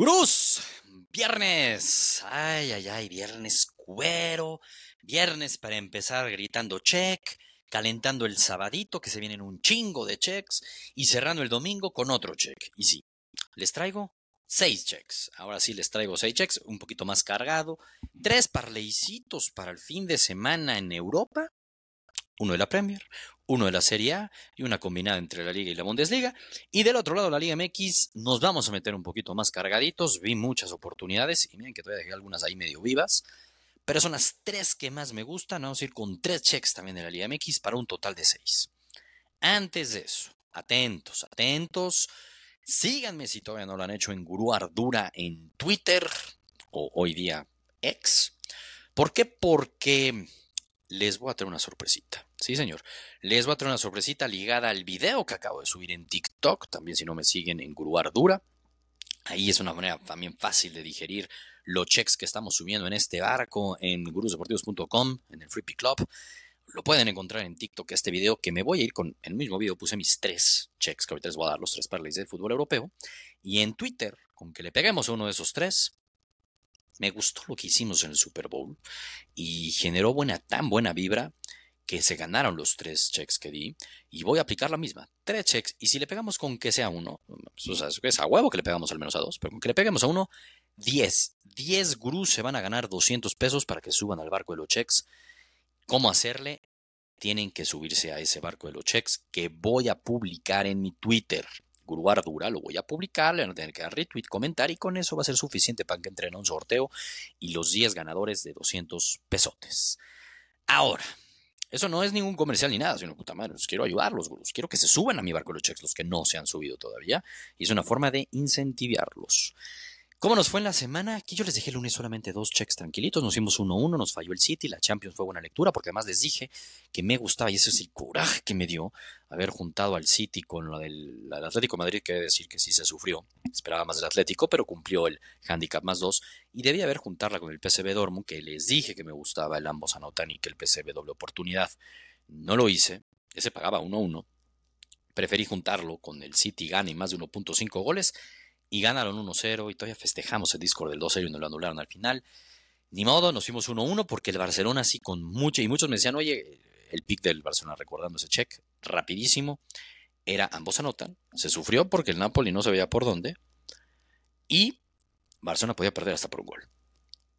Gurús, viernes. Ay, ay, ay, viernes cuero. Viernes para empezar gritando check, calentando el sabadito que se vienen un chingo de checks y cerrando el domingo con otro check. Y sí, les traigo seis checks. Ahora sí les traigo seis checks, un poquito más cargado. Tres parleycitos para el fin de semana en Europa. Uno de la Premier, uno de la Serie A y una combinada entre la Liga y la Bundesliga. Y del otro lado, la Liga MX, nos vamos a meter un poquito más cargaditos. Vi muchas oportunidades y miren que todavía dejé algunas ahí medio vivas. Pero son las tres que más me gustan. Vamos a ir con tres checks también de la Liga MX para un total de seis. Antes de eso, atentos, atentos. Síganme si todavía no lo han hecho en Gurú Ardura en Twitter o hoy día X. ¿Por qué? Porque les voy a traer una sorpresita. Sí, señor. Les voy a traer una sorpresita ligada al video que acabo de subir en TikTok. También si no me siguen en Gurú Ardura. Ahí es una manera también fácil de digerir los checks que estamos subiendo en este barco en gurusdeportivos.com, en el Free Club. Lo pueden encontrar en TikTok este video que me voy a ir con el mismo video puse mis tres checks que ahorita les voy a dar los tres parlays del fútbol europeo y en Twitter con que le peguemos a uno de esos tres me gustó lo que hicimos en el Super Bowl y generó buena tan buena vibra que se ganaron los tres checks que di y voy a aplicar la misma, tres checks y si le pegamos con que sea uno, sea, es a huevo que le pegamos al menos a dos, pero con que le peguemos a uno 10. 10 gurús se van a ganar 200 pesos para que suban al barco de los checks. ¿Cómo hacerle? Tienen que subirse a ese barco de los checks que voy a publicar en mi Twitter. Gurú Ardura, lo voy a publicar, le van a tener que dar retweet, comentar y con eso va a ser suficiente para que entren a un sorteo y los 10 ganadores de 200 pesotes. Ahora, eso no es ningún comercial ni nada, sino puta madre, quiero ayudarlos, gurús. Quiero que se suban a mi barco los checks, los que no se han subido todavía. Y es una forma de incentivarlos. ¿Cómo nos fue en la semana? Aquí yo les dejé el lunes solamente dos checks tranquilitos, nos hicimos 1-1, nos falló el City, la Champions fue buena lectura, porque además les dije que me gustaba, y ese es el coraje que me dio, haber juntado al City con lo del Atlético Madrid, que decir que sí se sufrió, esperaba más del Atlético, pero cumplió el handicap más dos, y debía haber juntarla con el PSV Dortmund, que les dije que me gustaba, el ambos anotan y que el PSV doble oportunidad. No lo hice, ese pagaba 1-1, preferí juntarlo con el City gane más de 1.5 goles, y ganaron 1-0 y todavía festejamos el Discord del 2-0 y nos lo anularon al final. Ni modo, nos fuimos 1-1 porque el Barcelona sí con mucho, y muchos me decían, oye, el pick del Barcelona, recordando ese check, rapidísimo, era ambos anotan, se sufrió porque el Napoli no se veía por dónde, y Barcelona podía perder hasta por un gol.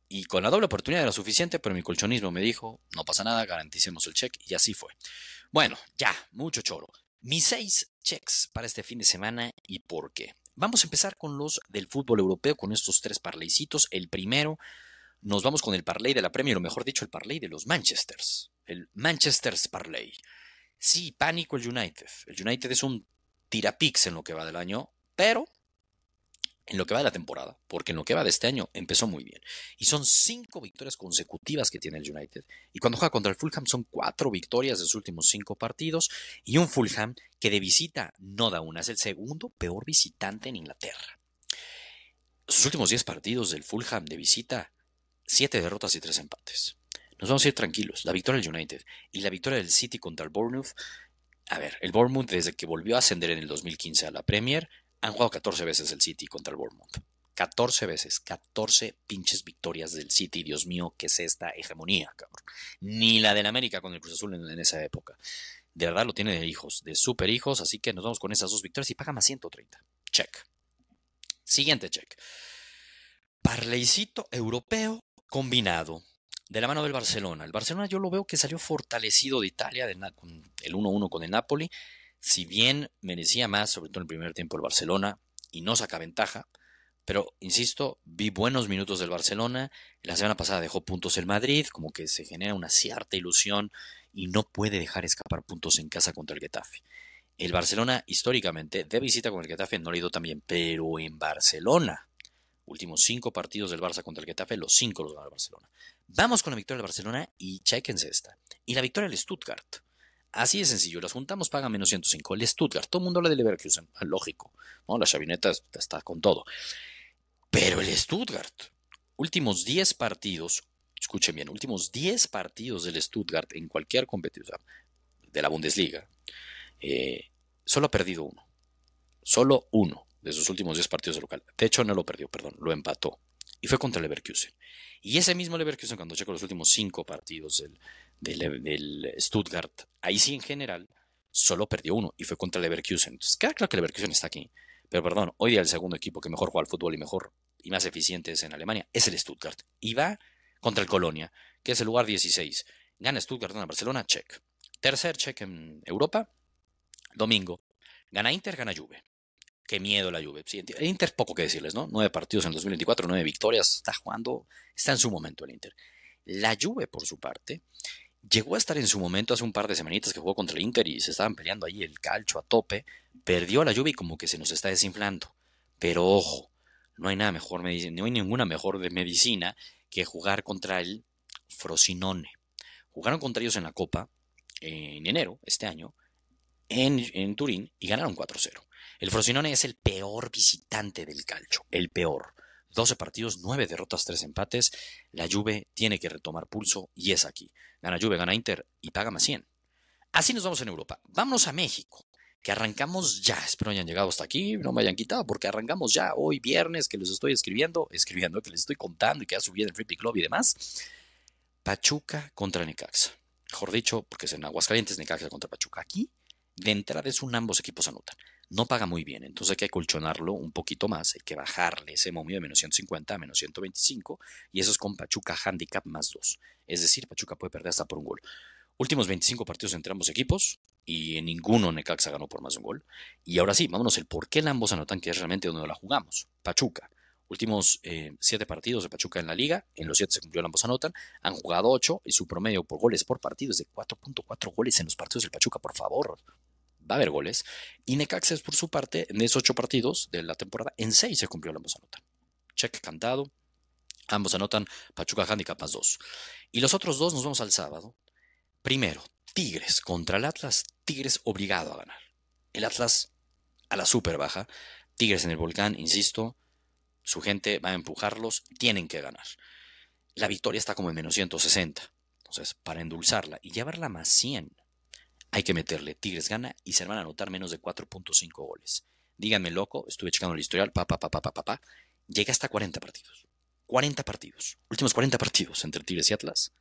Y con la doble oportunidad era suficiente, pero mi colchonismo me dijo, no pasa nada, garanticemos el check, y así fue. Bueno, ya, mucho choro. Mis seis checks para este fin de semana y por qué. Vamos a empezar con los del fútbol europeo, con estos tres parleycitos. El primero, nos vamos con el parlay de la Premier, o mejor dicho, el parlay de los Manchesters. El Manchester's Parlay. Sí, pánico el United. El United es un tirapix en lo que va del año, pero en lo que va de la temporada, porque en lo que va de este año empezó muy bien. Y son cinco victorias consecutivas que tiene el United. Y cuando juega contra el Fulham son cuatro victorias de sus últimos cinco partidos y un Fulham que de visita no da una, es el segundo peor visitante en Inglaterra. Sus últimos diez partidos del Fulham de visita, siete derrotas y tres empates. Nos vamos a ir tranquilos. La victoria del United y la victoria del City contra el Bournemouth. A ver, el Bournemouth desde que volvió a ascender en el 2015 a la Premier han jugado 14 veces el City contra el Bournemouth. 14 veces, 14 pinches victorias del City. Dios mío, ¿qué es esta hegemonía, cabrón? Ni la del América con el Cruz Azul en, esa época. De verdad lo tiene de hijos, de super hijos, así que nos vamos con esas dos victorias y paga más 130. Check. Siguiente check. Parleycito europeo combinado. De la mano del Barcelona. El Barcelona yo lo veo que salió fortalecido de Italia, el 1-1 con el Napoli si bien merecía más, sobre todo en el primer tiempo el Barcelona, y no saca ventaja, pero insisto, vi buenos minutos del Barcelona, la semana pasada dejó puntos el Madrid, como que se genera una cierta ilusión y no puede dejar escapar puntos en casa contra el Getafe. El Barcelona históricamente de visita con el Getafe no le ha ido tan bien, pero en Barcelona, últimos cinco partidos del Barça contra el Getafe, los cinco los gana el Barcelona. Vamos con la victoria del Barcelona y chequense esta. Y la victoria del Stuttgart. Así de sencillo, las juntamos, paga menos 105. El Stuttgart, todo el mundo habla de Leverkusen, lógico, ¿no? La chavineta está con todo. Pero el Stuttgart, últimos 10 partidos, escuchen bien, últimos 10 partidos del Stuttgart en cualquier competición de la Bundesliga, eh, solo ha perdido uno. Solo uno. de sus últimos 10 partidos de local. De hecho, no lo perdió, perdón, lo empató. Y fue contra el Leverkusen. Y ese mismo Leverkusen, cuando checo los últimos 5 partidos del, del, Stuttgart, ahí sí en general, solo perdió uno y fue contra el Leverkusen. Entonces, queda claro que el Leverkusen está aquí. Pero perdón, hoy día el segundo equipo que mejor juega al fútbol y mejor y más eficiente es en Alemania es el Stuttgart. Y va contra el Colonia, que es el lugar 16. Gana Stuttgart, gana Barcelona, check. Tercer check en Europa, domingo. Gana Inter, gana Juve. Qué miedo la Juve. el Inter, poco que decirles, ¿no? Nueve partidos en 2024, nueve victorias. Está jugando, está en su momento el Inter. La Juve, por su parte, llegó a estar en su momento hace un par de semanitas que jugó contra el Inter y se estaban peleando ahí el calcho a tope. Perdió la lluvia y como que se nos está desinflando. Pero ojo, no hay nada mejor no hay ninguna mejor de medicina que jugar contra el Frosinone. Jugaron contra ellos en la Copa en enero, este año, en, en Turín y ganaron 4-0. El Frosinone es el peor visitante del calcio, el peor. 12 partidos, 9 derrotas, 3 empates. La Juve tiene que retomar pulso y es aquí. Gana Juve, gana Inter y paga más 100. Así nos vamos en Europa. Vamos a México, que arrancamos ya. Espero hayan llegado hasta aquí, no me hayan quitado, porque arrancamos ya hoy viernes, que les estoy escribiendo, escribiendo, que les estoy contando y que ha subido en Free Club y demás. Pachuca contra Necaxa. Mejor dicho, porque es en Aguascalientes, Necaxa contra Pachuca. Aquí, de entrada es un ambos equipos anotan no paga muy bien, entonces hay que colchonarlo un poquito más, hay que bajarle ese momio de menos 150 a menos 125 y eso es con Pachuca Handicap más 2. Es decir, Pachuca puede perder hasta por un gol. Últimos 25 partidos entre ambos equipos y en ninguno Necaxa ganó por más de un gol. Y ahora sí, vámonos el por qué ambos anotan, que es realmente donde la jugamos. Pachuca. Últimos 7 eh, partidos de Pachuca en la liga, en los 7 se cumplió ambos anotan, han jugado 8 y su promedio por goles por partido es de 4.4 goles en los partidos del Pachuca, por favor va a haber goles. Y Necaxa por su parte, en esos ocho partidos de la temporada, en seis se cumplió, ambos anotan. Check cantado. Ambos anotan Pachuca Handicap más dos. Y los otros dos nos vamos al sábado. Primero, Tigres contra el Atlas. Tigres obligado a ganar. El Atlas a la super baja. Tigres en el volcán, insisto. Su gente va a empujarlos. Tienen que ganar. La victoria está como en menos 160. Entonces, para endulzarla y llevarla más 100, hay que meterle. Tigres gana y se van a anotar menos de 4.5 goles. Díganme, loco, estuve checando el historial, pa, pa, pa, pa, pa, Llega hasta 40 partidos. 40 partidos. Últimos 40 partidos entre Tigres y Atlas.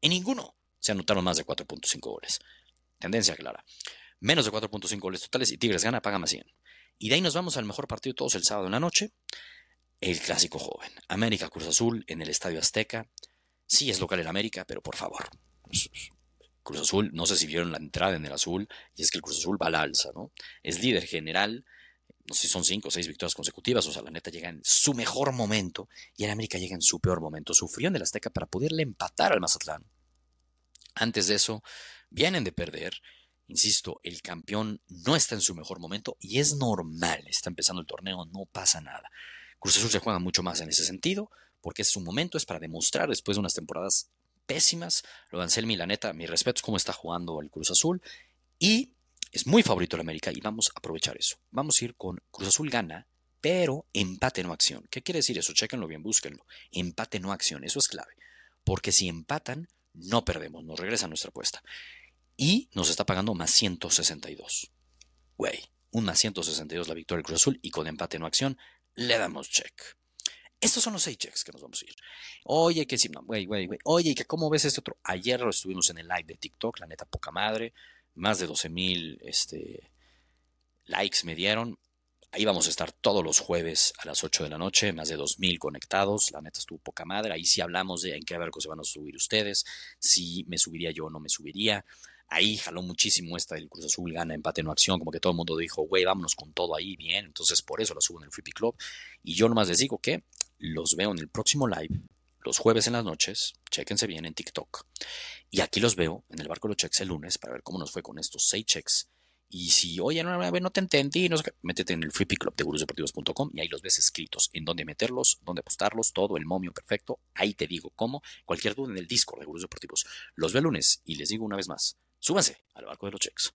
En ninguno se anotaron más de 4.5 goles. Tendencia clara. Menos de 4.5 goles totales y Tigres gana, paga más 100. Y de ahí nos vamos al mejor partido de todos el sábado en la noche. El clásico joven. América Cruz Azul en el Estadio Azteca. Sí es local en América, pero por favor. Cruz Azul, no sé si vieron la entrada en el azul, y es que el Cruz Azul va al alza, ¿no? Es líder general, no sé si son cinco o seis victorias consecutivas, o sea, la neta llega en su mejor momento, y el América llega en su peor momento. Sufrió en el Azteca para poderle empatar al Mazatlán. Antes de eso, vienen de perder. Insisto, el campeón no está en su mejor momento y es normal. Está empezando el torneo, no pasa nada. Cruz Azul se juega mucho más en ese sentido, porque es su momento, es para demostrar después de unas temporadas pésimas. Lo de Anselmi, la neta, mi respeto es cómo está jugando el Cruz Azul. Y es muy favorito el América y vamos a aprovechar eso. Vamos a ir con Cruz Azul gana, pero empate no acción. ¿Qué quiere decir eso? Chéquenlo bien, búsquenlo. Empate no acción, eso es clave. Porque si empatan, no perdemos, nos regresa nuestra apuesta. Y nos está pagando más 162. Güey, un más 162 la victoria del Cruz Azul y con empate no acción le damos check. Estos son los seis checks que nos vamos a ir. Oye, que si no, güey, güey, güey. Oye, que cómo ves este otro. Ayer lo estuvimos en el live de TikTok, la neta, poca madre. Más de 12 mil este, likes me dieron. Ahí vamos a estar todos los jueves a las 8 de la noche, más de 2.000 conectados. La neta estuvo poca madre. Ahí sí hablamos de en qué barco se van a subir ustedes, si me subiría yo o no me subiría. Ahí jaló muchísimo esta del Cruz Azul, gana empate no acción, como que todo el mundo dijo, güey, vámonos con todo ahí, bien. Entonces por eso la subo en el Free Club. Y yo nomás les digo que los veo en el próximo live, los jueves en las noches, chequense bien en TikTok. Y aquí los veo en el barco de los checks el lunes para ver cómo nos fue con estos seis checks. Y si, oye, no, no te entendí, no sé métete en el Pick Club de gurusdeportivos.com y ahí los ves escritos en dónde meterlos, dónde apostarlos, todo el momio perfecto. Ahí te digo cómo. Cualquier duda en el Discord de Gurus Deportivos. Los veo el lunes y les digo una vez más, súbanse al barco de los checks.